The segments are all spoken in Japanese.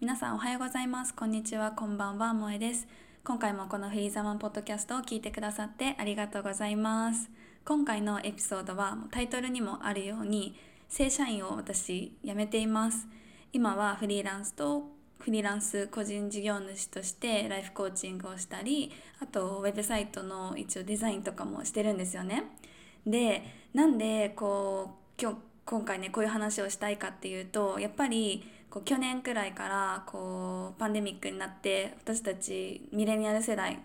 皆さんおはようございます。こんにちは。こんばんは。萌えです。今回もこのフリーザマンポッドキャストを聞いてくださってありがとうございます。今回のエピソードはタイトルにもあるように正社員を私辞めています。今はフリーランスとフリーランス個人事業主としてライフコーチングをしたりあとウェブサイトの一応デザインとかもしてるんですよね。でなんでこう今日今回ねこういう話をしたいかっていうとやっぱりこう去年くらいからこうパンデミックになって私たちミレニアル世代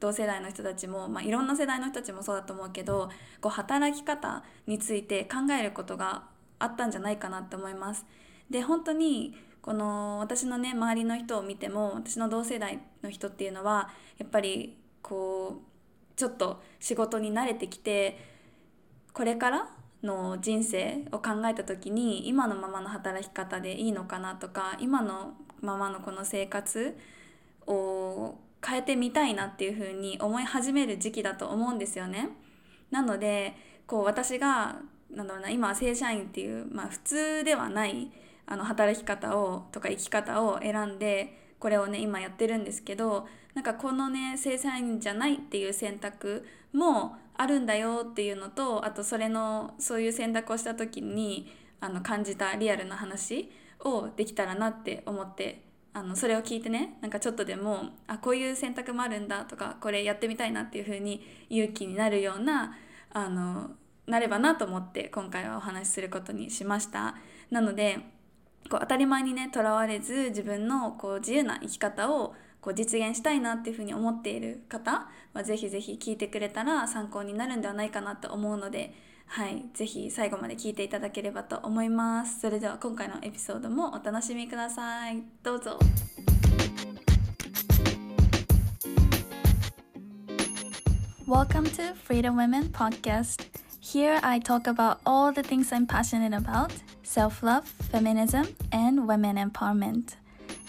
同世代の人たちも、まあ、いろんな世代の人たちもそうだと思うけどこう働き方について考えることがあったんじゃないかなって思います。で本当にこの私のね周りの人を見ても私の同世代の人っていうのはやっぱりこうちょっと仕事に慣れてきてこれからの人生を考えた時に今のままの働き方でいいのかなとか今のままのこの生活を変えてみたいなっていうふうに思い始める時期だと思うんですよね。なのでこう私がなんだろうな今正社員っていう、まあ、普通ではないあの働き方をとか生き方を選んでこれをね今やってるんですけどなんかこのね正社員じゃないっていう選択もあるんだよっていうのとあとそれのそういう選択をした時にあの感じたリアルな話をできたらなって思ってあのそれを聞いてねなんかちょっとでもあこういう選択もあるんだとかこれやってみたいなっていう風に勇気になるようなあのなればなと思って今回はお話しすることにしました。なのでこう当たり前にねとらわれず自分のこう自由な生き方をこう実現したいなっていうふうに思っている方はぜひぜひ聞いてくれたら参考になるんではないかなと思うので、はい、ぜひ最後まで聞いていただければと思います。それでは今回のエピソードもお楽しみください。どうぞ。Welcome to Freedom Women Podcast. Here I talk about all the things I'm passionate about self love, feminism, and women empowerment.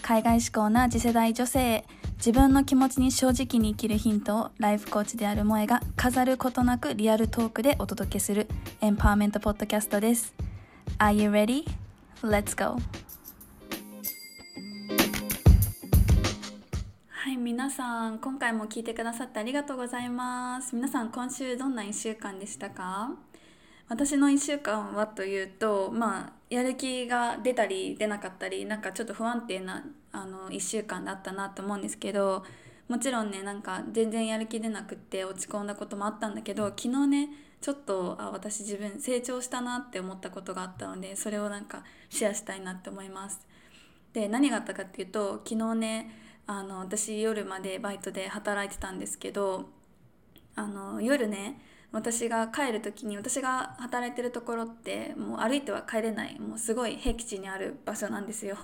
海外志向な次世代女性自分の気持ちに正直に生きるヒントをライフコーチである萌えが飾ることなくリアルトークでお届けするエンパワーメントポッドキャストです Are you ready? Let's go! はい皆さん今回も聞いてくださってありがとうございます皆さん今週どんな1週間でしたか？私の1週間はというとまあやる気が出たり出なかったりなんかちょっと不安定なあの1週間だったなと思うんですけどもちろんねなんか全然やる気出なくって落ち込んだこともあったんだけど昨日ねちょっとあ私自分成長したなって思ったことがあったのでそれをなんかシェアしたいなって思います。で何があったかっていうと昨日ねあの私夜までバイトで働いてたんですけどあの夜ね私が帰る時に私が働いてるところってもう歩いては帰れないもうすごい僻地にある場所なんですよ。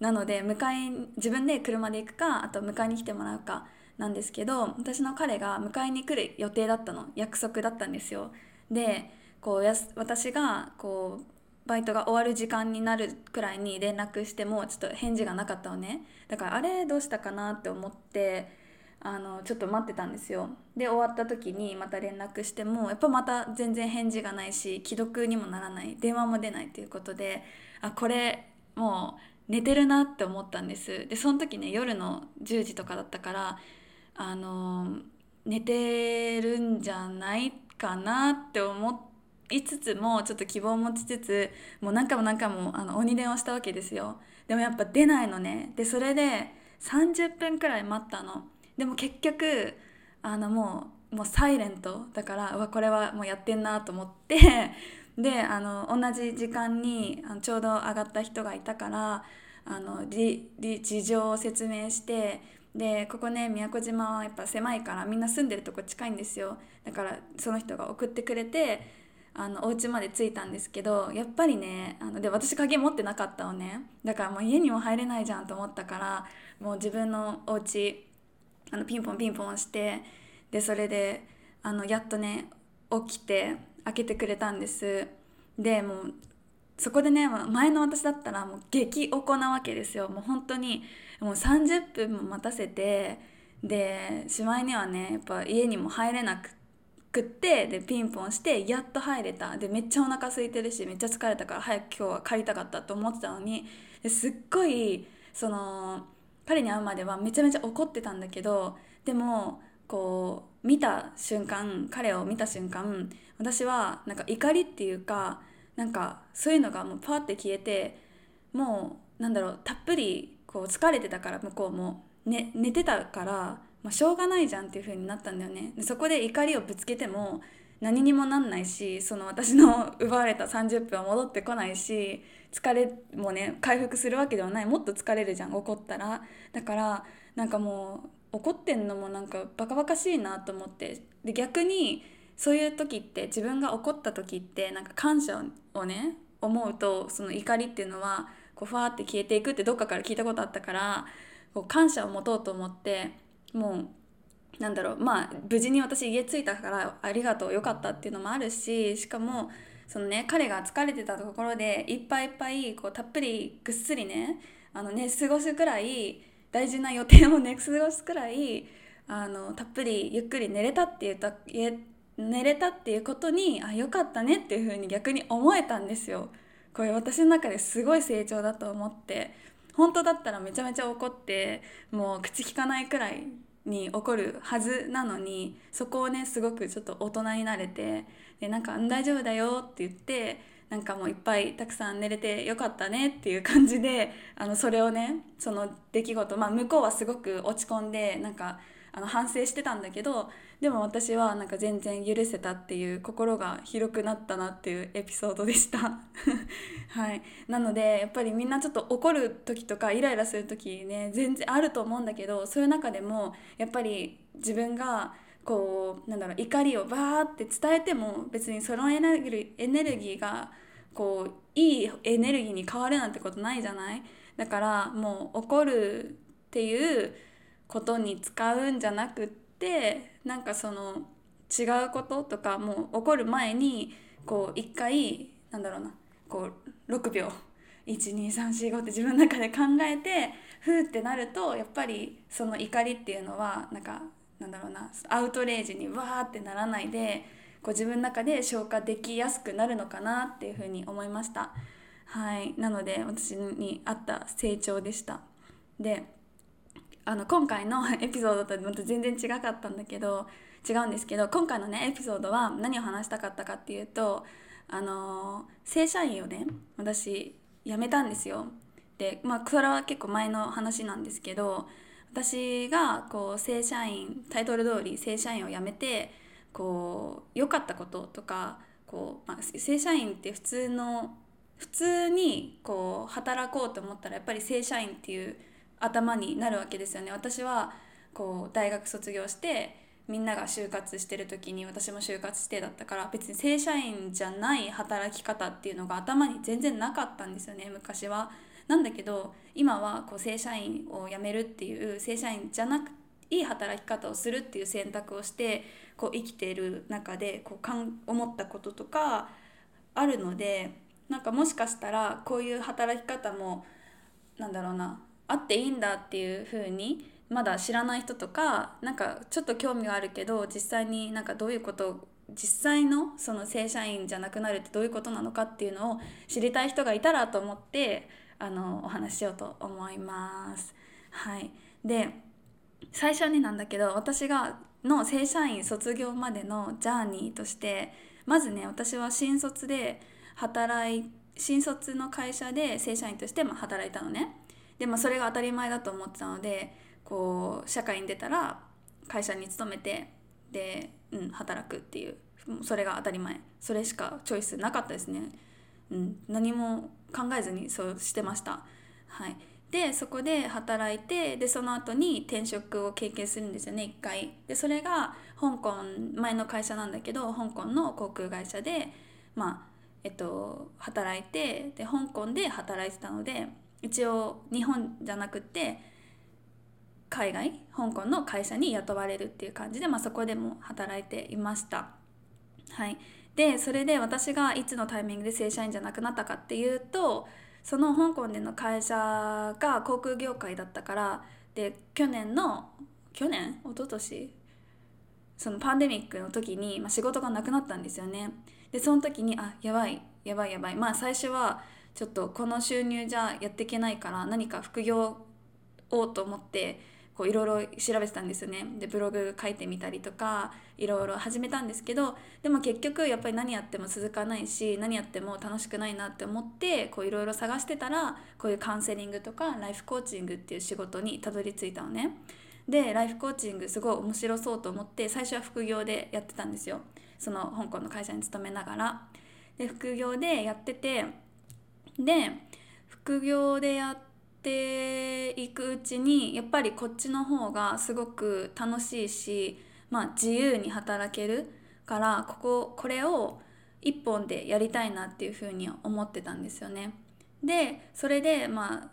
なので迎え自分で車で行くかあと迎えに来てもらうかなんですけど私の彼が迎えに来る予定だったの約束だったんですよ。でこうやす私がこうバイトが終わる時間になるくらいに連絡してもちょっと返事がなかったのね。だからあれどうしたかなって思ってあのちょっと待ってたんですよ。で終わった時にまた連絡してもやっぱまた全然返事がないし既読にもならない電話も出ないっていうことであこれもう寝てるなって思ったんです。でその時ね夜の10時とかだったからあの寝てるんじゃないかなって思いつつもちょっと希望を持ちつつもう何回も何回もあの鬼電話したわけですよ。でもやっぱ出ないのね。でそれで30分くらい待ったの。でも結局あのもうもうサイレントだからわこれはもうやってんなと思って であの同じ時間にあのちょうど上がった人がいたからあの事情を説明してでここね宮古島はやっぱ狭いからみんな住んでるとこ近いんですよ。だからその人が送ってくれてあのお家まで着いたんですけどやっぱりねあので私鍵持ってなかったのね。だからもう家にも入れないじゃんと思ったからもう自分のお家あのピンポンピンポンしてでそれであのやっとね起きて開けてくれたんです。でもうそこでね前の私だったらもう激おこなわけですよ。もう本当にもう30分も待たせてでしまいにはねやっぱ家にも入れなくくってでピンポンしてやっと入れた。でめっちゃお腹空いてるしめっちゃ疲れたから早く今日は帰りたかったと思ってたのにですっごいその彼に会うまではめちゃめちゃ怒ってたんだけどでもこう見た瞬間彼を見た瞬間私はなんか怒りっていうかなんかそういうのがもうパーって消えてもうなんだろうたっぷりこう疲れてたから向こうも、ね、寝てたから、まあ、しょうがないじゃんっていう風になったんだよね。でそこで怒りをぶつけても何にもなんないしその私の奪われた30分は戻ってこないし疲れもね回復するわけではない。もっと疲れるじゃん怒ったら。だからなんかもう怒ってんのもなんかバカバカしいなと思って。で逆にそういう時って自分が怒った時ってなんか感謝をね思うとその怒りっていうのはこうファーって消えていくってどっかから聞いたことあったからこう感謝を持とうと思ってもうなんだろうまあ無事に私家着いたからありがとうよかったっていうのもあるししかもそのね彼が疲れてたところでいっぱいいっぱいこうたっぷりぐっすりねあのね過ごすくらい大事な予定をね過ごすくらいあのたっぷりゆっくり寝れたっていうた寝れたっていうことにあよかったねっていうふうに逆に思えたんですよ。これ私の中ですごい成長だと思って本当だったらめちゃめちゃ怒ってもう口聞かないくらいに怒るはずなのにそこをねすごくちょっと大人になれてでなんか「大丈夫だよ」って言ってなんかもういっぱいたくさん寝れてよかったねっていう感じであのそれをねその出来事まあ向こうはすごく落ち込んでなんかあの反省してたんだけどでも私はなんか全然許せたっていう心が広くなったなっていうエピソードでした。はい。なのでやっぱりみんなちょっと怒る時とかイライラする時ね全然あると思うんだけどそういう中でもやっぱり自分がこうなんだろう怒りをバーって伝えても別にそのエネルギーエネルギーがこういいエネルギーに変わるなんてことないじゃない？だからもう怒るっていうことに使うんじゃなくってなんかその違うこととかもう起こる前にこう一回なんだろうなこう6秒12345って自分の中で考えてふーってなるとやっぱりその怒りっていうのはなんかなんだろうなアウトレイジにわーってならないでこう自分の中で消化できやすくなるのかなっていうふうに思いました。はい、なので私にあった成長でした。であの今回のエピソードとまた全然違かったんだけど違うんですけど今回のねエピソードは何を話したかったかっていうとあの正社員をね私辞めたんですよ。でまあそれは結構前の話なんですけど私がこう正社員タイトル通り正社員を辞めてこう良かったこととかこう、まあ、正社員って普通の普通にこう働こうと思ったらやっぱり正社員っていう頭になるわけですよね私はこう大学卒業してみんなが就活してる時に私も就活してだったから別に正社員じゃない働き方っていうのが頭に全然なかったんですよね昔は。なんだけど今はこう正社員を辞めるっていう正社員じゃなくいい働き方をするっていう選択をしてこう生きている中でこうかん思ったこととかあるのでなんかもしかしたらこういう働き方もなんだろうなあっていいんだっていう風にまだ知らない人とかなんかちょっと興味があるけど実際になんかどういうこと実際のその正社員じゃなくなるってどういうことなのかっていうのを知りたい人がいたらと思ってあのお話ししようと思います。はい、で最初になんだけど私がの正社員卒業までのジャーニーとしてまずね私は新卒で働い新卒の会社で正社員として働いたのね。でもそれが当たり前だと思ってたのでこう社会に出たら会社に勤めてで、うん、働くっていうそれが当たり前。それしかチョイスなかったですね、うん、何も考えずにそうしてました。はい、でそこで働いてでその後に転職を経験するんですよね一回。でそれが香港前の会社なんだけど香港の航空会社でまあえっと働いてで香港で働いてたので一応日本じゃなくて海外香港の会社に雇われるっていう感じで、まあ、そこでも働いていました。はい、でそれで私がいつのタイミングで正社員じゃなくなったかっていうとその香港での会社が航空業界だったからで去年の去年？一昨年？そのパンデミックの時に、まあ、仕事がなくなったんですよね。でその時にあやばいやばいやばいまあ最初はちょっとこの収入じゃやっていけないから何か副業おうと思ってこういろいろ調べてたんですよねでブログ書いてみたりとかいろいろ始めたんですけどでも結局やっぱり何やっても続かないし何やっても楽しくないなって思っていろいろ探してたらこういうカウンセリングとかライフコーチングっていう仕事にたどり着いたのね。でライフコーチングすごい面白そうと思って最初は副業でやってたんですよその香港の会社に勤めながら。で副業でやっててで副業でやっていくうちにやっぱりこっちの方がすごく楽しいし、まあ、自由に働けるからこここれを一本でやりたいなっていうふうに思ってたんですよね。でそれでまあ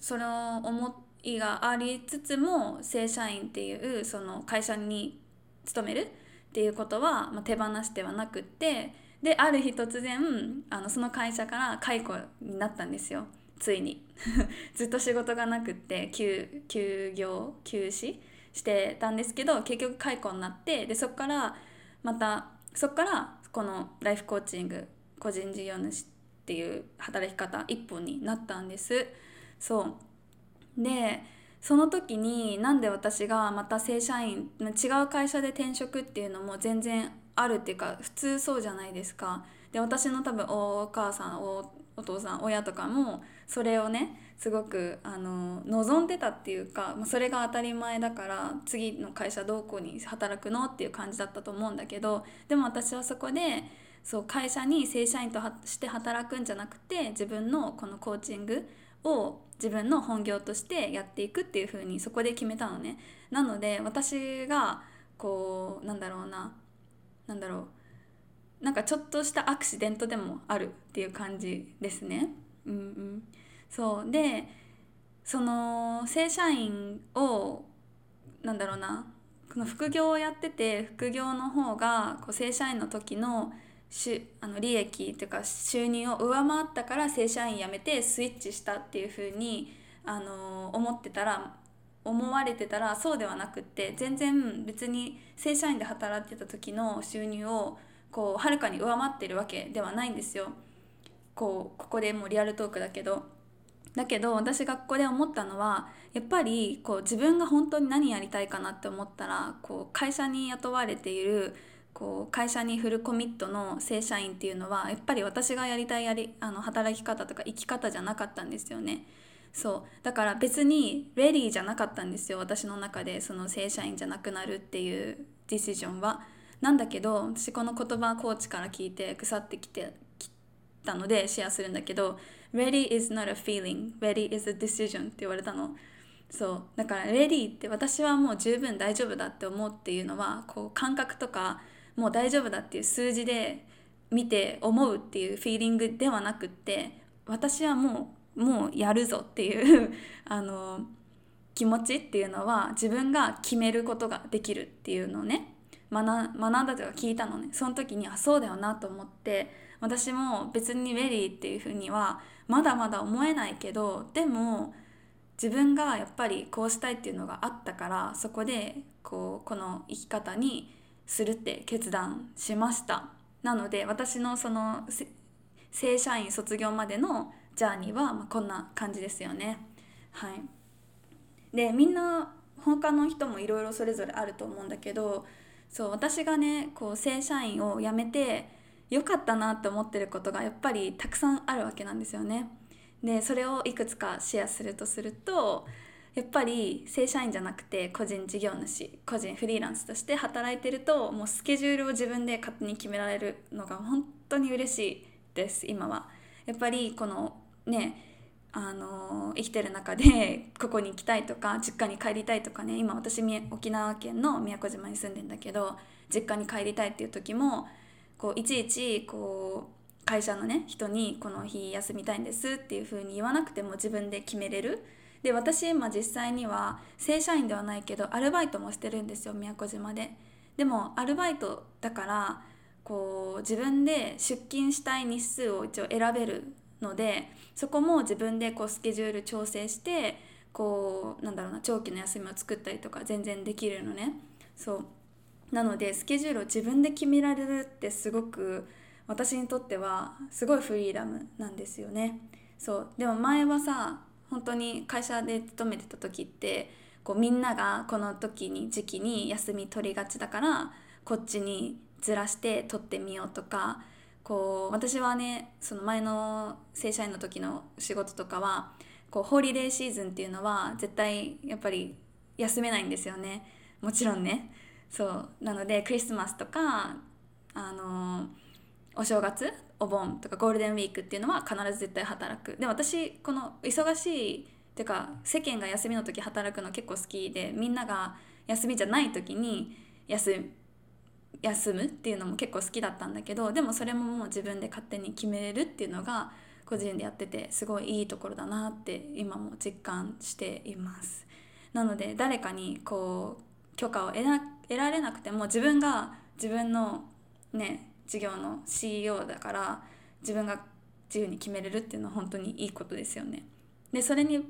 その思いがありつつも正社員っていうその会社に勤めるっていうことは、まあ、手放してはなくってである日突然あのその会社から解雇になったんですよ。ついに。ずっと仕事がなくって休休業休止してたんですけど結局解雇になってでそこからまたそこからこのライフコーチング個人事業主っていう働き方一本になったんです。そう。でその時になんで私がまた正社員違う会社で転職っていうのも全然あるっていうか普通そうじゃないですかで私の多分お母さんおお父さん親とかもそれをねすごくあの望んでたっていうかそれが当たり前だから次の会社どこに働くのっていう感じだったと思うんだけどでも私はそこでそう会社に正社員として働くんじゃなくて自分のこのコーチングを自分の本業としてやっていくっていう風にそこで決めたのね。なので私がこうなんだろうななんだろう。なんかちょっとしたアクシデントでもあるっていう感じですね。うんうん、そう。でその正社員をなんだろうな。この副業をやってて副業の方がこう正社員の時のしあの利益というか収入を上回ったから正社員辞めてスイッチしたっていうふうにあの思ってたら思われてたらそうではなくって全然別に正社員で働いてた時の収入をこうはるかに上回ってるわけではないんですよ。こうここでもうリアルトークだけどだけど私がここで思ったのはやっぱりこう自分が本当に何やりたいかなって思ったらこう会社に雇われているこう会社にフルコミットの正社員っていうのはやっぱり私がやりたいやりあの働き方とか生き方じゃなかったんですよね。そう。だから別にレディーじゃなかったんですよ私の中でその正社員じゃなくなるっていうディシジョンは。なんだけど私この言葉コーチから聞いて腐ってきてきたのでシェアするんだけど Ready is not a feeling Ready is a decision って言われたの。そう。だから Ready って私はもう十分大丈夫だって思うっていうのはこう感覚とかもう大丈夫だっていう数字で見て思うっていうフィーリングではなくって私はもうもうやるぞっていう あの気持ちっていうのは自分が決めることができるっていうのをね。学んだというか聞いたのね。その時にあそうだよなと思って私も別にベリーっていうふうにはまだまだ思えないけどでも自分がやっぱりこうしたいっていうのがあったからそこでこうこの生き方にするって決断しました。なので私のその正社員卒業までのジャーニーはまこんな感じですよねはいでみんな他の人もいろいろそれぞれあると思うんだけどそう私がねこう正社員を辞めて良かったなって思ってることがやっぱりたくさんあるわけなんですよね。でそれをいくつかシェアするとするとやっぱり正社員じゃなくて個人事業主個人フリーランスとして働いてるともうスケジュールを自分で勝手に決められるのが本当に嬉しいです今は。やっぱりこのねあの生きてる中で ここに行きたいとか実家に帰りたいとかね今私沖縄県の宮古島に住んでんだけど実家に帰りたいっていう時もこういちいちこう会社のね人にこの日休みたいんですっていう風に言わなくても自分で決めれる。で私今実際には正社員ではないけどアルバイトもしてるんですよ宮古島で。でもアルバイトだからこう自分で出勤したい日数を一応選べるのでそこも自分でこうスケジュール調整してこうなんだろうな長期の休みを作ったりとか全然できるのね。そう。なのでスケジュールを自分で決められるってすごく私にとってはすごいフリーダムなんですよね。そう。でも前はさ本当に会社で勤めてた時ってこうみんながこの時に時期に休み取りがちだからこっちにずらして取ってみようとかこう私はねその前の正社員の時の仕事とかはこうホーリデーシーズンっていうのは絶対やっぱり休めないんですよね。もちろんね。そう。なのでクリスマスとかあのお正月お盆とかゴールデンウィークっていうのは必ず絶対働く。で私この忙しいっていうか世間が休みの時働くの結構好きでみんなが休みじゃない時に休休むっていうのも結構好きだったんだけどでもそれももう自分で勝手に決めれるっていうのが個人でやっててすごいいいところだなって今も実感しています。なので誰かにこう許可を得な得られなくても自分が自分のね事業の CEO だから自分が自由に決めれるっていうのは本当にいいことですよね。でそれに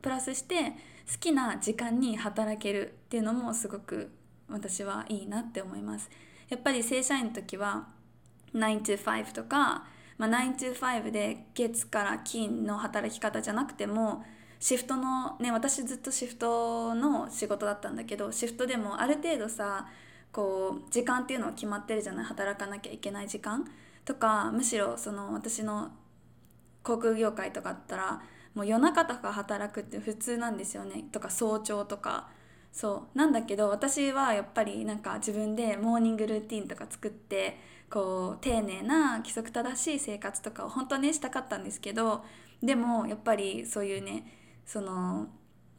プラスして好きな時間に働けるっていうのもすごく私はいいなって思います。やっぱり正社員の時は9 to 5とか、まあ、9 to 5で月から金の働き方じゃなくてもシフトのね私ずっとシフトの仕事だったんだけどシフトでもある程度さこう時間っていうのは決まってるじゃない？働かなきゃいけない時間？とかむしろその私の航空業界とかだったらもう夜中とか働くって普通なんですよね。とか早朝とか。そうなんだけど私はやっぱりなんか自分でモーニングルーティンとか作ってこう丁寧な規則正しい生活とかを本当にしたかったんですけどでもやっぱりそういうねその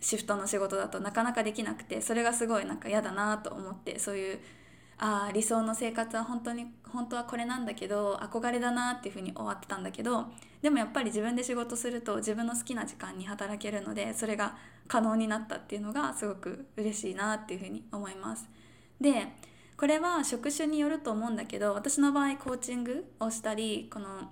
シフトの仕事だとなかなかできなくてそれがすごいなんか嫌だなと思ってそういうああ理想の生活は本当に本当はこれなんだけど憧れだなっていうふうに終わってたんだけどでもやっぱり自分で仕事すると自分の好きな時間に働けるのでそれが可能になったっていうのがすごく嬉しいなっていうふうに思います。でこれは職種によると思うんだけど私の場合コーチングをしたりこの、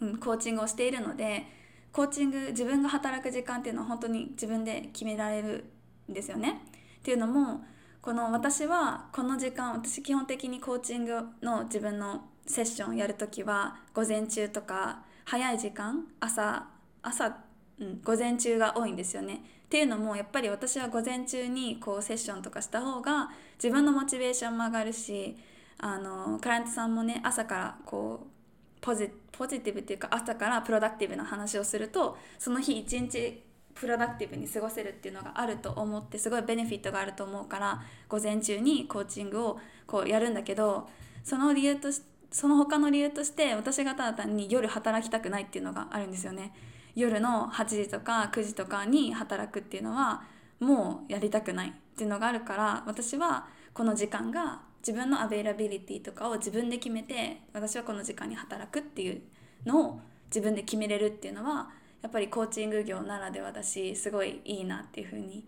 うん、コーチングをしているのでコーチング自分が働く時間っていうのは本当に自分で決められるんですよね。っていうのもこの私はこの時間私基本的にコーチングの自分のセッションやるときは午前中とか早い時間朝朝、うん、午前中が多いんですよね。っていうのもやっぱり私は午前中にこうセッションとかした方が自分のモチベーションも上がるしあのクライアントさんもね朝からこうポジティブっていうか朝からプロダクティブな話をするとその日一日プロダクティブに過ごせるっていうのがあると思ってすごいベネフィットがあると思うから午前中にコーチングをこうやるんだけどその理由としてその他の理由として私がただ単に夜働きたくないっていうのがあるんですよね。夜の8時とか9時とかに働くっていうのはもうやりたくないっていうのがあるから私はこの時間が自分のアベイラビリティとかを自分で決めて私はこの時間に働くっていうのを自分で決めれるっていうのはやっぱりコーチング業ならではだしすごいいいなっていうふうに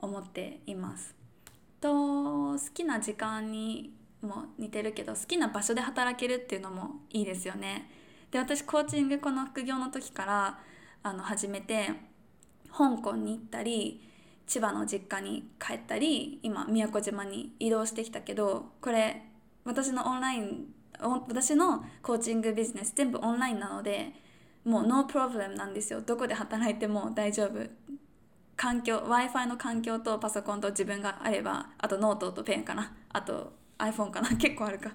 思っています。と好きな時間にも似てるけど好きな場所で働けるっていうのもいいですよね。で私コーチングこの副業の時からあの始めて香港に行ったり千葉の実家に帰ったり今宮古島に移動してきたけどこれ私のオンライン私のコーチングビジネス全部オンラインなのでもう no problem なんですよ。どこで働いても大丈夫。環境 w i f i の環境とパソコンと自分があればあとノートとペンかな。あと iPhone かな 結構あるか。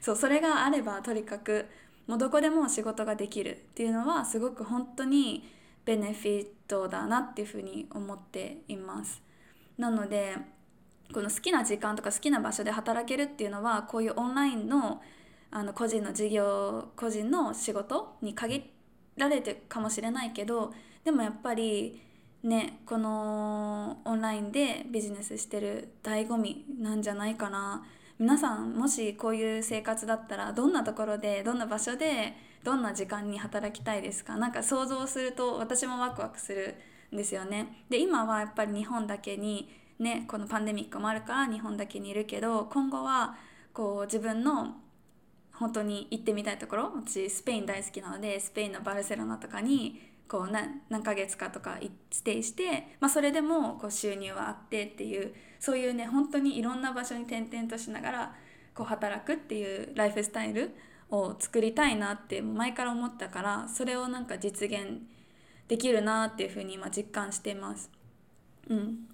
そうそれがあればとにかくもうどこでも仕事ができるっていうのはすごく本当にベネフィットだなっていうふうに思っています。なのでこの好きな時間とか好きな場所で働けるっていうのはこういうオンラインのあの個人の事業個人の仕事に限られてるかもしれないけどでもやっぱりねこのオンラインでビジネスしてる醍醐味なんじゃないかな。皆さんもしこういう生活だったらどんなところでどんな場所でどんな時間に働きたいですか？なんか想像すると私もワクワクするんですよね。で今はやっぱり日本だけにねこのパンデミックもあるから日本だけにいるけど今後はこう自分の本当に行ってみたいところ私スペイン大好きなのでスペインのバルセロナとかにこう何何ヶ月かとかステイして、まあ、それでもこう収入はあってっていうそういうね本当にいろんな場所に転々としながらこう働くっていうライフスタイルを作りたいなって前から思ったからそれをなんか実現できるなっていうふうに今実感しています。うん、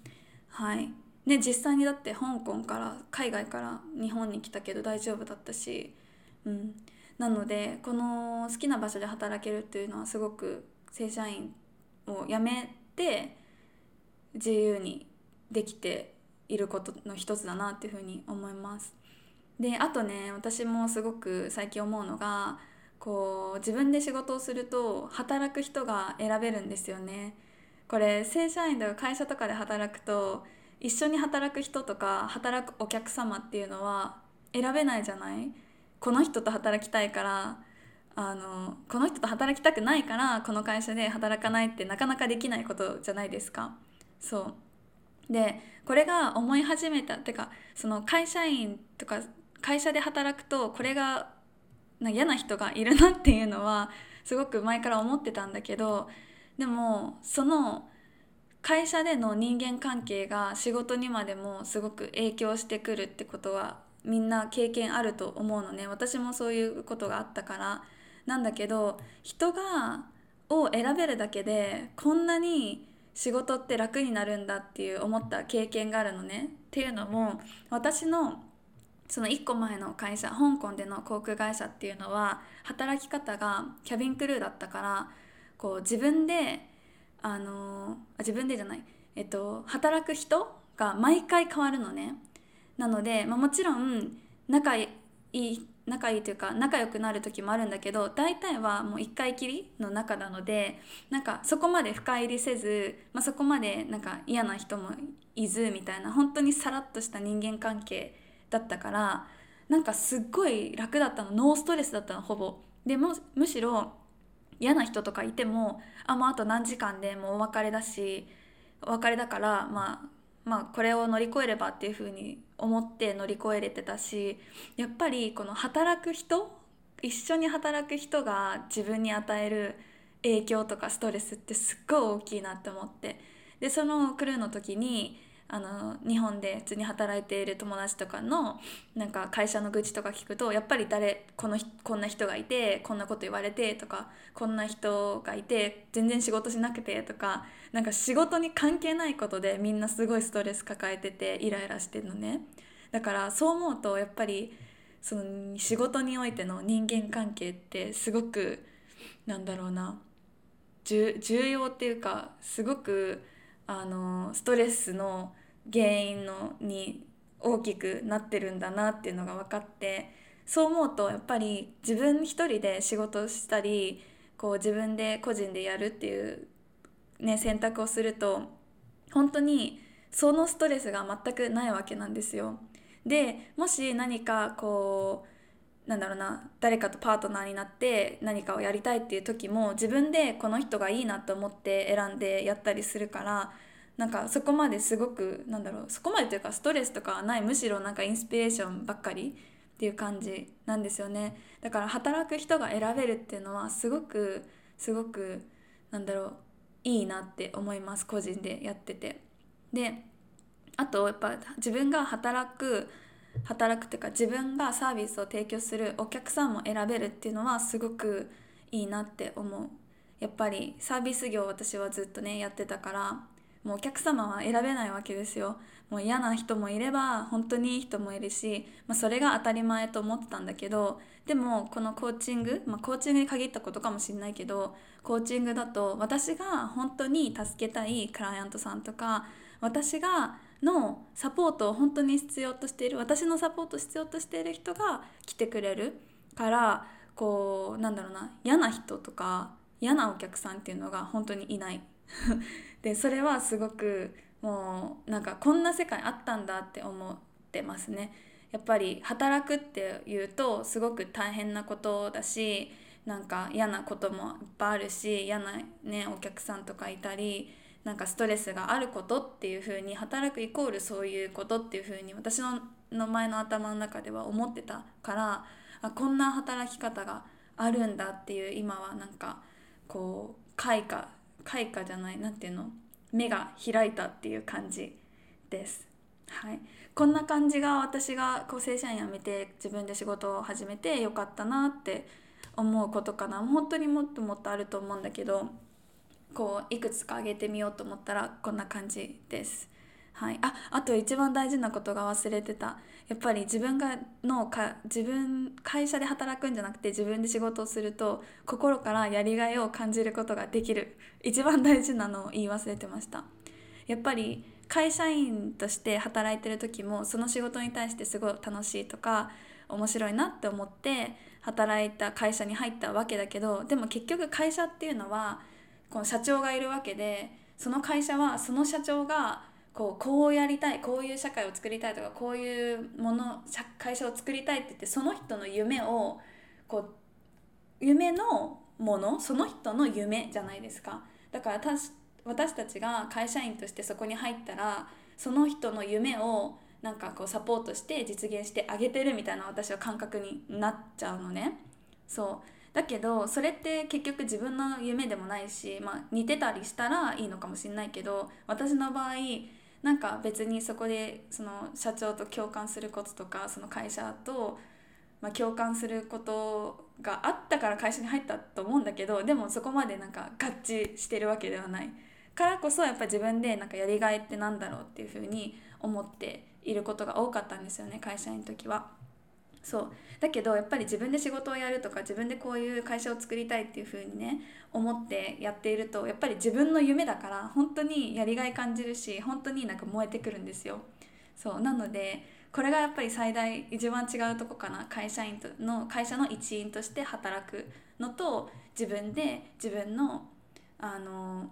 はい。ね、実際にだって香港から海外から日本に来たけど大丈夫だったし、うん、なのでこの好きな場所で働けるっていうのはすごく正社員を辞めて自由にできていることの一つだなっていうふうに思います。であとね私もすごく最近思うのがこう自分で仕事をすると働く人が選べるんですよね。これ正社員とか会社とかで働くと一緒に働く人とか働くお客様っていうのは選べないじゃない？この人と働きたいからあのこの人と働きたくないからこの会社で働かないってなかなかできないことじゃないですか。そう。でこれが思い始めたってかその会社員とか会社で働くとこれがな嫌な人がいるなっていうのはすごく前から思ってたんだけどでもその会社での人間関係が仕事にまでもすごく影響してくるってことはみんな経験あると思うのね。私もそういうことがあったから。なんだけど人がを選べるだけでこんなに仕事って楽になるんだっていう思った経験があるのね。っていうのも私のその1個前の会社香港での航空会社っていうのは働き方がキャビンクルーだったからこう自分であの自分でじゃない、えっと、働く人が毎回変わるのね。なので、まあ、もちろん仲いい仲いいというか仲良くなる時もあるんだけど大体はもう1回きりの仲なのでなんかそこまで深入りせず、まあ、そこまでなんか嫌な人もいずみたいな本当にさらっとした人間関係だったからなんかすっごい楽だったのノーストレスだったのほぼ。でもむしろ嫌な人とかいてもあもうあと何時間でもうお別れだしお別れだからまあまあこれを乗り越えればっていうふうに思って乗り越えれてたしやっぱりこの働く人一緒に働く人が自分に与える影響とかストレスってすっごい大きいなって思って。でそのクルーの時にあの日本で普通に働いている友達とかのなんか会社の愚痴とか聞くとやっぱり誰このこんな人がいてこんなこと言われてとかこんな人がいて全然仕事しなくてとかなんか仕事に関係ないことでみんなすごいストレス抱えててイライラしてるのね。だからそう思うとやっぱりその仕事においての人間関係ってすごくなんだろうな重要っていうかすごくあのストレスの原因のに大きくなってるんだなっていうのが分かってそう思うとやっぱり自分一人で仕事したりこう自分で個人でやるっていう、ね、選択をすると本当にそのストレスが全くないわけなんですよ。でもし何かこうなんだろうな誰かとパートナーになって何かをやりたいっていう時も自分でこの人がいいなと思って選んでやったりするからなんかそこまですごくなんだろうそこまでというかストレスとかはないむしろなんかインスピレーションばっかりっていう感じなんですよね。だから働く人が選べるっていうのはすごくすごくなんだろういいなって思います個人でやってて。であとやっぱ自分が働く働くっていうか自分がサービスを提供するお客さんも選べるっていうのはすごくいいなって思う。やっぱりサービス業私はずっとねやってたからもうお客様は選べないわけですよ。もう嫌な人もいれば本当にいい人もいるし、まあ、それが当たり前と思ってたんだけどでもこのコーチング、まあ、コーチングに限ったことかもしれないけどコーチングだと私が本当に助けたいクライアントさんとか私がのサポートを本当に必要としている私のサポートを必要としている人が来てくれる。からこうなんだろうな嫌な人とか嫌なお客さんっていうのが本当にいない。でそれはすごくもうなんかこんな世界あったんだって思ってますね。やっぱり働くっていうとすごく大変なことだしなんか嫌なこともいっぱいあるし嫌なねお客さんとかいたりなんかストレスがあることっていう風に働くイコールそういうことっていう風に私のの前の頭の中では思ってたからあこんな働き方があるんだっていう今はなんかこう開花開花じゃない何ていうの？目が開いたっていう感じです。はい、こんな感じが私がこう正社員辞めて自分で仕事を始めてよかったなって思うことかな。本当にもっともっとあると思うんだけどこういくつか挙げてみようと思ったらこんな感じです。はい、ああと一番大事なことが忘れてた。やっぱり自分がのか自分会社で働くんじゃなくて自分で仕事をすると心からやりがいを感じることができる。一番大事なのを言い忘れてました。やっぱり会社員として働いてる時もその仕事に対してすごい楽しいとか面白いなって思って働いた会社に入ったわけだけどでも結局会社っていうのはこの社長がいるわけでその会社はその社長がこうこうやりたいこういう社会を作りたいとかこういうもの会社を作りたいって言ってその人の夢をこう夢のものその人の夢じゃないですか。だから私たちが会社員としてそこに入ったらその人の夢をなんかこうサポートして実現してあげてるみたいな私は感覚になっちゃうのね。そう。だけどそれって結局自分の夢でもないし、まあ、似てたりしたらいいのかもしれないけど私の場合なんか別にそこでその社長と共感することとかその会社と、まあ、共感することがあったから会社に入ったと思うんだけどでもそこまでなんか合致してるわけではないからこそやっぱ自分でなんかやりがいってなんだろうっていうふうに思っていることが多かったんですよね会社員の時は。そう。だけどやっぱり自分で仕事をやるとか自分でこういう会社を作りたいっていう風にね思ってやっているとやっぱり自分の夢だから本当にやりがい感じるし本当になんか燃えてくるんですよ。そう。なのでこれがやっぱり最大一番違うとこかな会社員との会社の一員として働くのと自分で自分のあの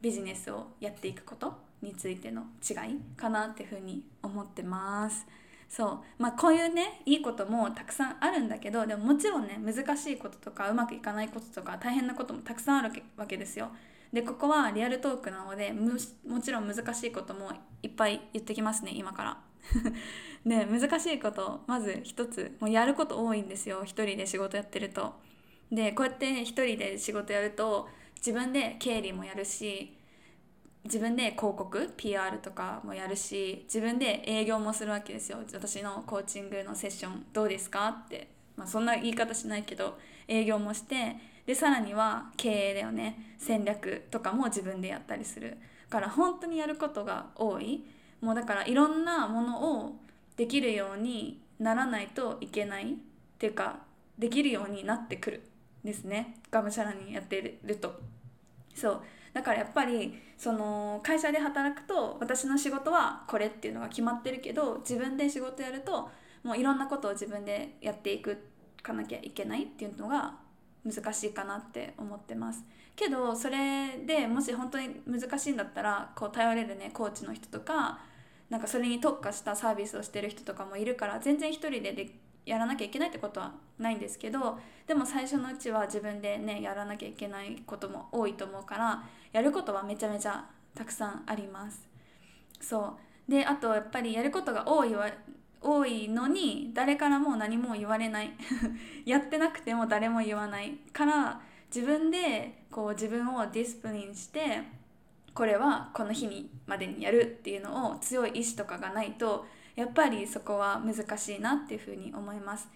ビジネスをやっていくことについての違いかなっていうふうに思ってます。そうまあこういうねいいこともたくさんあるんだけどでももちろんね難しいこととかうまくいかないこととか大変なこともたくさんあるわけですよ。でここはリアルトークなのでむもちろん難しいこともいっぱい言ってきますね今から。で 難しいことまず一つもうやること多いんですよ一人で仕事やってると。でこうやって一人で仕事やると自分で経理もやるし自分で広告 PR とかもやるし自分で営業もするわけですよ。私のコーチングのセッションどうですかって、まあ、そんな言い方しないけど営業もしてでさらには経営だよね。戦略とかも自分でやったりする。から本当にやることが多い。もうだからいろんなものをできるようにならないといけない。っていうかできるようになってくるですね。がむしゃらにやってると。そう。だからやっぱりその会社で働くと私の仕事はこれっていうのが決まってるけど自分で仕事やるともういろんなことを自分でやっていくかなきゃいけないっていうのが難しいかなって思ってます。けどそれでもし本当に難しいんだったらこう頼れるねコーチの人とかなんかそれに特化したサービスをしてる人とかもいるから全然一人ででやらなきゃいけないってことはないんですけどでも最初のうちは自分でねやらなきゃいけないことも多いと思うからやることはめちゃめちゃたくさんあります。そうであとやっぱりやることが多いわ多いのに誰からも何も言われない やってなくても誰も言わないから自分でこう自分をディスプリンしてこれはこの日にまでにやるっていうのを強い意志とかがないとやっぱりそこは難しいなっていうふうに思います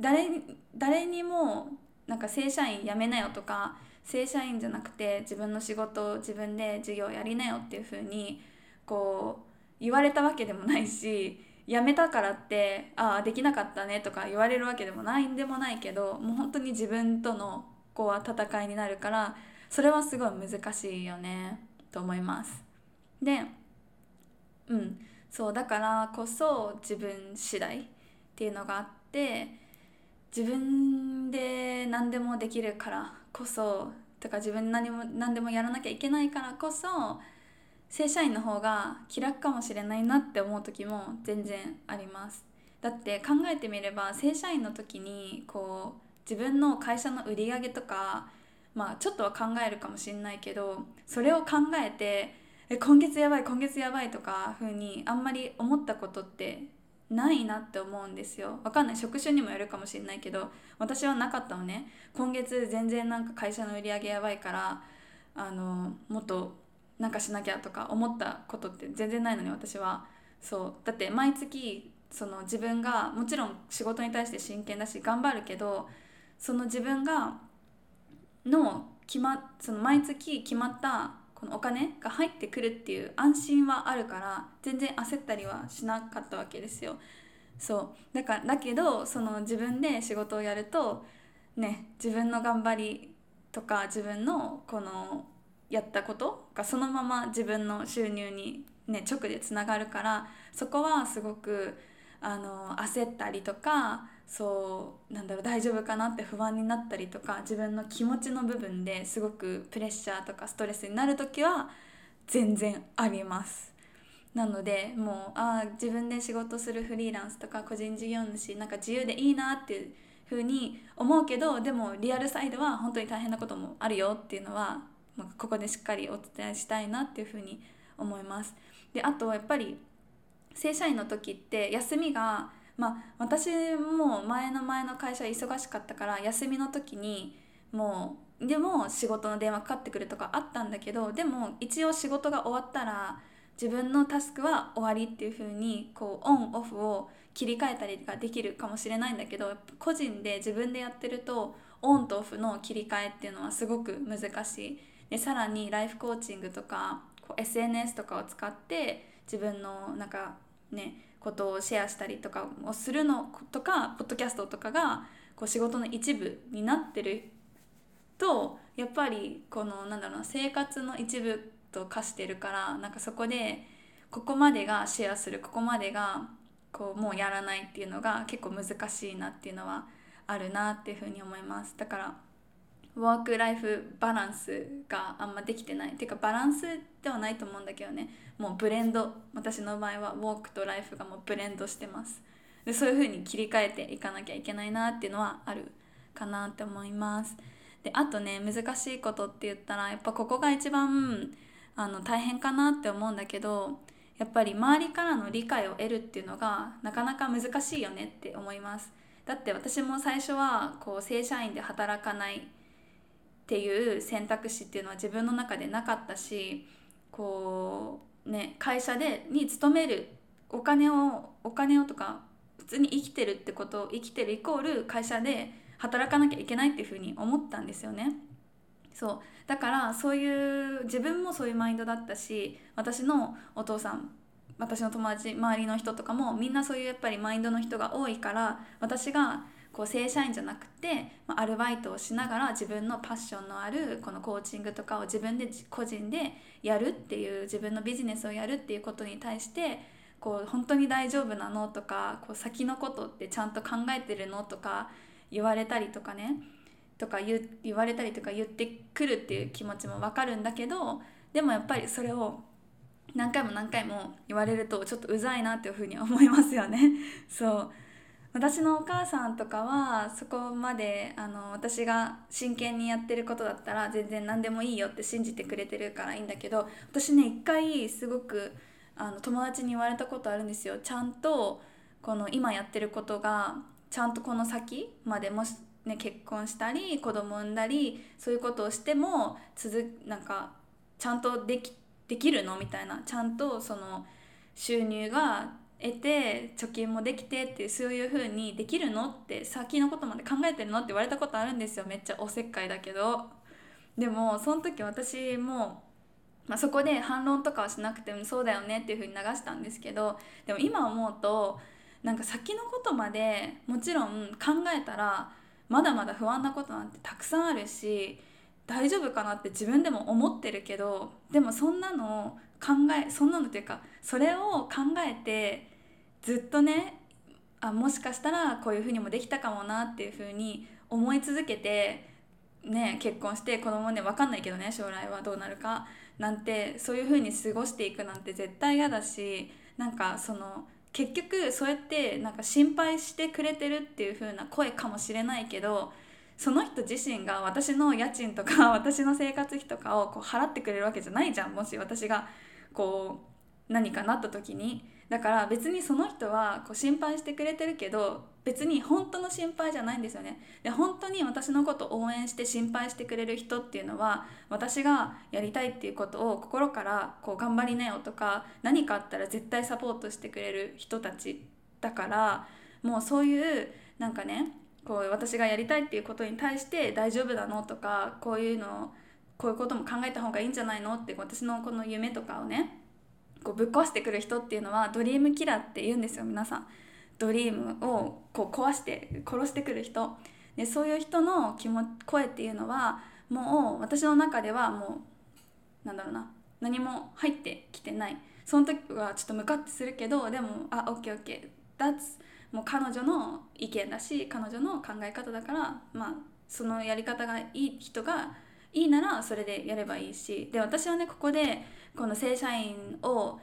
誰誰にもなんか正社員辞めなよとか正社員じゃなくて自分の仕事自分で授業やりなよっていうふうにこう言われたわけでもないし辞めたからってああできなかったねとか言われるわけでもないんでもないけどもう本当に自分とのこうは戦いになるからそれはすごい難しいよねと思います。でうんそうだからこそ自分次第っていうのがあって自分で何でもできるからこそとか自分何も何でもやらなきゃいけないからこそ正社員の方が気楽かもしれないなって思う時も全然あります。だって考えてみれば正社員の時にこう自分の会社の売り上げとかまあちょっとは考えるかもしれないけどそれを考えてえ今月やばい今月やばいとかふうにあんまり思ったことってないなって思うんですよ。わかんない。職種にもよるかもしれないけど私はなかったのね。今月全然なんか会社の売り上げやばいからあのもっとなんかしなきゃとか思ったことって全然ないのに私は。そう。だって毎月その自分がもちろん仕事に対して真剣だし頑張るけどその自分がの決まその毎月決まったこのお金が入ってくるっていう安心はあるから全然焦ったりはしなかったわけですよ。そうだからだけどその自分で仕事をやるとね自分の頑張りとか自分のこのやったことがそのまま自分の収入に、ね、直でつながるからそこはすごくあの焦ったりとかそうなんだろう大丈夫かなって不安になったりとか自分の気持ちの部分ですごくプレッシャーとかストレスになる時は全然あります。なのでもうあ自分で仕事するフリーランスとか個人事業主なんか自由でいいなっていうふうに思うけどでもリアルサイドは本当に大変なこともあるよっていうのは、ま、ここでしっかりお伝えしたいなっていうふうに思います。であとやっぱり正社員の時って休みがまあ私も前の前の会社忙しかったから休みの時にもうでも仕事の電話かかってくるとかあったんだけどでも一応仕事が終わったら自分のタスクは終わりっていう風にこうオンオフを切り替えたりができるかもしれないんだけど個人で自分でやってるとオンとオフの切り替えっていうのはすごく難しい。でさらにライフコーチングとかこう SNS とかを使って自分のなんかねことをシェアしたりとかをするのとかポッドキャストとかがこう仕事の一部になってるとやっぱりこのなんだろうな生活の一部と化してるからなんかそこでここまでがシェアするここまでがこうもうやらないっていうのが結構難しいなっていうのはあるなっていうふうに思います。だからワークライフバランスがあんまできてない。っていうかバランスではないと思うんだけどね。もうブレンド。私の場合はウォークとライフがもうブレンドしてます。でそういう風に切り替えていかなきゃいけないなっていうのはあるかなって思います。であとね難しいことって言ったらやっぱここが一番あの大変かなって思うんだけどやっぱり周りからの理解を得るっていうのがなかなか難しいよねって思います。だって私も最初はこう正社員で働かないっていう選択肢っていうのは自分の中でなかったしこうね会社でに勤めるお金をお金をとか普通に生きてるってこと生きてるイコール会社で働かなきゃいけないっていうふうに思ったんですよね。そうだからそういう自分もそういうマインドだったし私のお父さん私の友達周りの人とかもみんなそういうやっぱりマインドの人が多いから私がこう正社員じゃなくて、アルバイトをしながら自分のパッションのあるこのコーチングとかを自分で個人でやるっていう自分のビジネスをやるっていうことに対してこう本当に大丈夫なのとかこう先のことってちゃんと考えてるのとか言われたりとかねとか言言われたりとか言ってくるっていう気持ちも分かるんだけどでもやっぱりそれを何回も何回も言われるとちょっとうざいなっていうふうに思いますよね。そう私のお母さんとかはそこまであの私が真剣にやってることだったら全然何でもいいよって信じてくれてるからいいんだけど私ね一回すごくあの友達に言われたことあるんですよ。ちゃんとこの今やってることがちゃんとこの先までもし、ね、結婚したり子供産んだりそういうことをしても続なんかちゃんとできできるの？みたいな。ちゃんとその収入が得て貯金もできてってそういう風にできるのって先のことまで考えてるのって言われたことあるんですよ。めっちゃおせっかいだけど。でもその時私も、まあ、そこで反論とかはしなくてもそうだよねっていう風に流したんですけどでも今思うとなんか先のことまでもちろん考えたらまだまだ不安なことなんてたくさんあるし大丈夫かなって自分でも思ってるけどでもそんなの考えそんなのっていうかそれを考えてずっとねあもしかしたらこういうふうにもできたかもなっていうふうに思い続けてね結婚して子供ね分かんないけどね将来はどうなるかなんてそういうふうに過ごしていくなんて絶対嫌だしなんかその結局そうやってなんか心配してくれてるっていう風な声かもしれないけどその人自身が私の家賃とか 私の生活費とかをこう払ってくれるわけじゃないじゃん。もし私がこう何かなった時に。だから別にその人はこう心配してくれてるけど別に本当の心配じゃないんですよね。で本当に私のこと応援して心配してくれる人っていうのは私がやりたいっていうことを心からこう頑張りなよとか何かあったら絶対サポートしてくれる人たちだからもうそういうなんかねこう私がやりたいっていうことに対して大丈夫なのとかこういうのこういうことも考えた方がいいんじゃないのって私のこの夢とかをねこうぶっ壊してくる人っていうのはドリームキラーって言うんですよ皆さん。ドリームをこう壊して殺してくる人。でそういう人の気も声っていうのはもう私の中ではもうなんだろうな。何も入ってきてない。その時はちょっとムカッとするけどでもあオッケーオッケー。That's もう彼女の意見だし彼女の考え方だからまあそのやり方がいい人がいいならそれでやればいいし。で私はねここでこの正社員を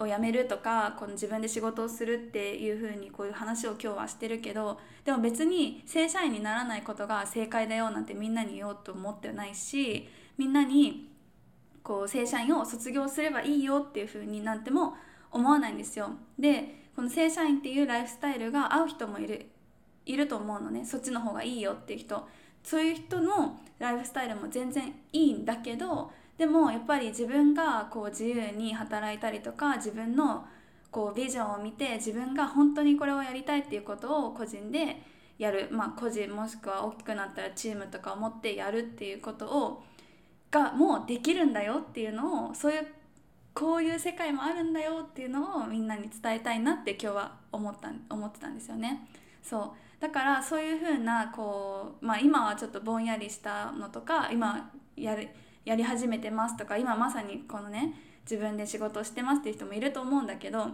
を辞めるとかこの自分で仕事をするっていう風にこういう話を今日はしてるけどでも別に正社員にならないことが正解だよなんてみんなに言おうと思ってないしみんなにこう正社員を卒業すればいいよっていう風になんても思わないんですよ。でこの正社員っていうライフスタイルが合う人もいるいると思うのねそっちの方がいいよっていう人そういう人のライフスタイルも全然いいんだけどでもやっぱり自分がこう自由に働いたりとか自分のこうビジョンを見て自分が本当にこれをやりたいっていうことを個人でやるまあ個人もしくは大きくなったらチームとかを持ってやるっていうことをがもうできるんだよっていうのをそういうこういう世界もあるんだよっていうのをみんなに伝えたいなって今日は思った思ってたんですよね。そうだからそういうふうなこう、まあ、今はちょっとぼんやりしたのとか今やるやり始めてますとか今まさにこのね自分で仕事してますっていう人もいると思うんだけど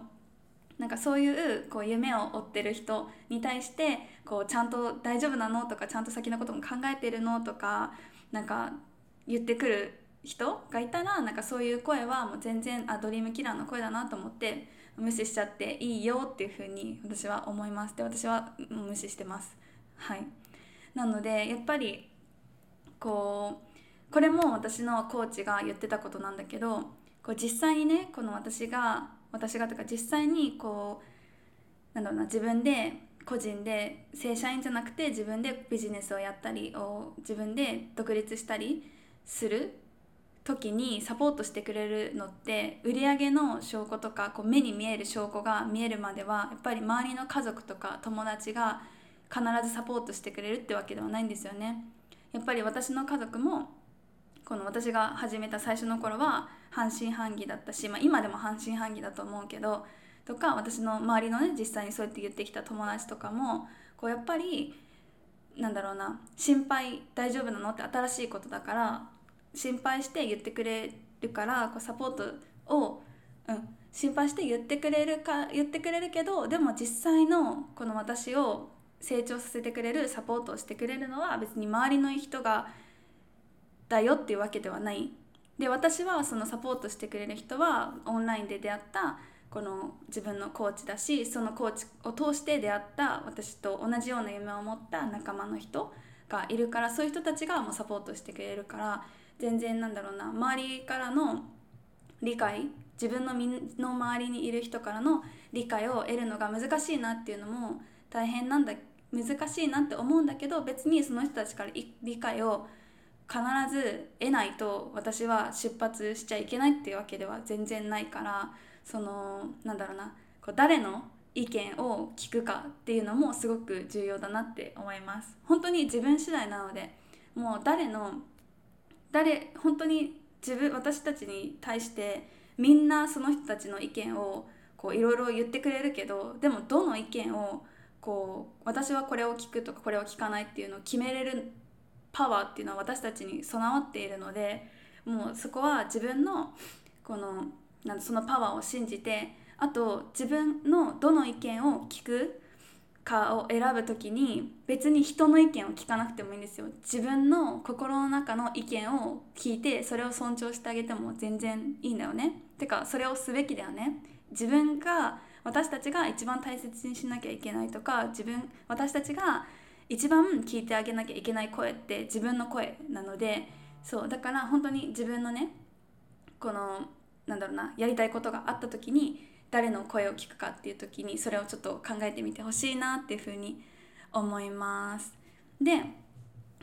なんかそういうこう夢を追ってる人に対してこうちゃんと大丈夫なのとかちゃんと先のことも考えてるのとかなんか言ってくる人がいたらなんかそういう声はもう全然あドリームキラーの声だなと思って無視しちゃっていいよっていうふうに私は思います。で私は無視してます。はい。なのでやっぱりこうこれも私のコーチが言ってたことなんだけどこう実際にねこの私が私がとか実際にこうなんだろうな自分で個人で正社員じゃなくて自分でビジネスをやったりを自分で独立したりする時にサポートしてくれるのって売上の証拠とかこう目に見える証拠が見えるまではやっぱり周りの家族とか友達が必ずサポートしてくれるってわけではないんですよね。やっぱり私の家族もこの私が始めた最初の頃は半信半疑だったし、まあ、今でも半信半疑だと思うけどとか私の周りのね実際にそうやって言ってきた友達とかもこうやっぱりなんだろうな心配大丈夫なのって新しいことだから心配して言ってくれるからこうサポートを、うん、心配して言ってくれるか言ってくれるけどでも実際のこの私を成長させてくれるサポートをしてくれるのは別に周りの人がだよっていうわけではない。で私はそのサポートしてくれる人はオンラインで出会ったこの自分のコーチだしそのコーチを通して出会った私と同じような夢を持った仲間の人がいるからそういう人たちがもうサポートしてくれるから全然なんだろうな。周りからの理解自分の身の周りにいる人からの理解を得るのが難しいなっていうのも大変なんだ難しいなって思うんだけど別にその人たちから理解を必ず得ないと私は出発しちゃいけないっていうわけでは全然ないからそのなんだろうなこう誰の意見を聞くかっていうのもすごく重要だなって思います。本当に自分次第なのでもう誰の誰本当に自分私たちに対してみんなその人たちの意見をいろいろ言ってくれるけどでもどの意見をこう私はこれを聞くとかこれを聞かないっていうのを決めれるパワーっていうのは私たちに備わっているのでもうそこは自分のこのなんそのパワーを信じてあと自分のどの意見を聞くかを選ぶ時に別に人の意見を聞かなくてもいいんですよ。自分の心の中の意見を聞いてそれを尊重してあげても全然いいんだよね。てかそれをすべきだよね。自分が私たちが一番大切にしなきゃいけないとか自分私たちが一番聞いてあげなきゃいけない声って自分の声なのでそうだから本当に自分のねこのなんだろうなやりたいことがあった時に誰の声を聞くかっていう時にそれをちょっと考えてみてほしいなっていうふうに思います。で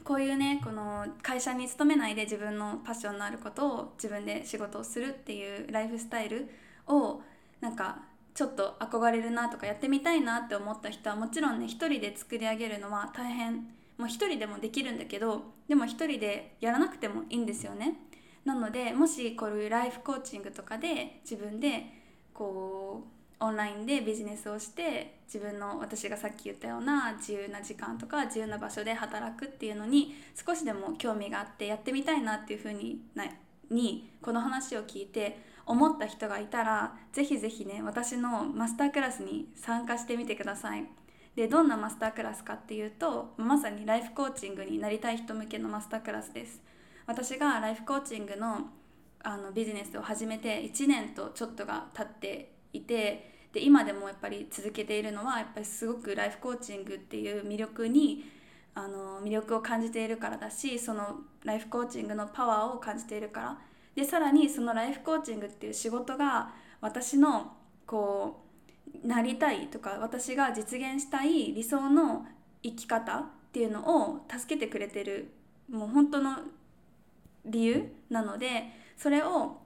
こういうねこの会社に勤めないで自分のパッションのあることを自分で仕事をするっていうライフスタイルをなんかちょっと憧れるなとかやってみたいなって思った人はもちろんね一人で作り上げるのは大変。もう一人でもできるんだけどでも一人でやらなくてもいいんですよね。なのでもしこういうライフコーチングとかで自分でこうオンラインでビジネスをして自分の私がさっき言ったような自由な時間とか自由な場所で働くっていうのに少しでも興味があってやってみたいなっていうふうになにこの話を聞いて思った人がいたらぜひぜひね私のマスタークラスに参加してみてください。でどんなマスタークラスかっていうとまさにライフコーチングになりたい人向けのマスタークラスです。私がライフコーチングのあのビジネスを始めて1年とちょっとが経っていてで今でもやっぱり続けているのはやっぱりすごくライフコーチングっていう魅力にあの魅力を感じているからだしそのライフコーチングのパワーを感じているからでさらにそのライフコーチングっていう仕事が私のこうなりたいとか私が実現したい理想の生き方っていうのを助けてくれてるもう本当の理由なのでそれを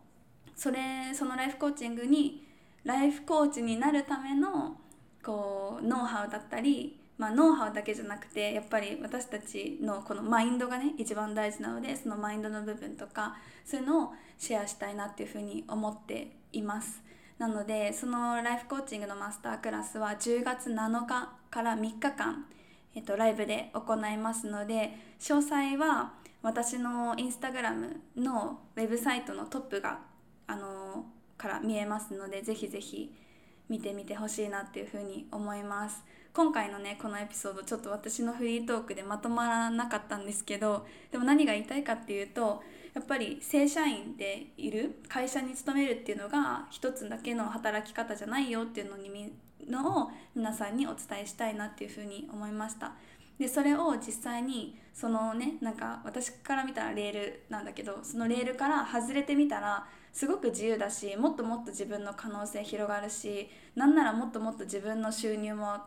それそのライフコーチングにライフコーチになるためのこうノウハウだったり、まあ、ノウハウだけじゃなくてやっぱり私たちのこのマインドがね一番大事なのでそのマインドの部分とかそういうのをシェアしたいなっていうふうに思っています。なのでそのライフコーチングのマスタークラスは10月7日から3日間、えっと、ライブで行いますので詳細は私のインスタグラムのウェブサイトのトップがあのから見えますのでぜひぜひ見てみてほしいなっていうふうに思います今回のねこのエピソードちょっと私のフリートークでまとまらなかったんですけどでも何が言いたいかっていうとやっぱり正社員でいる会社に勤めるっていうのが一つだけの働き方じゃないよっていうのにのを皆さんにお伝えしたいなっていうふうに思いました。でそれを実際にそのねなんか私から見たらレールなんだけどそのレールから外れてみたらすごく自由だしもっともっと自分の可能性広がるしなんならもっともっと自分の収入も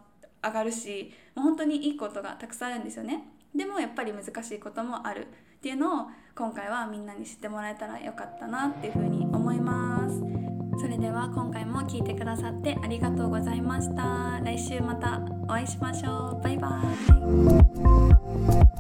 上がるしもう本当にいいことがたくさんあるんですよね。でもやっぱり難しいこともあるっていうのを今回はみんなに知ってもらえたらよかったなっていうふうに思います。それでは今回も聞いてくださってありがとうございました。来週またお会いしましょう。バイバイ。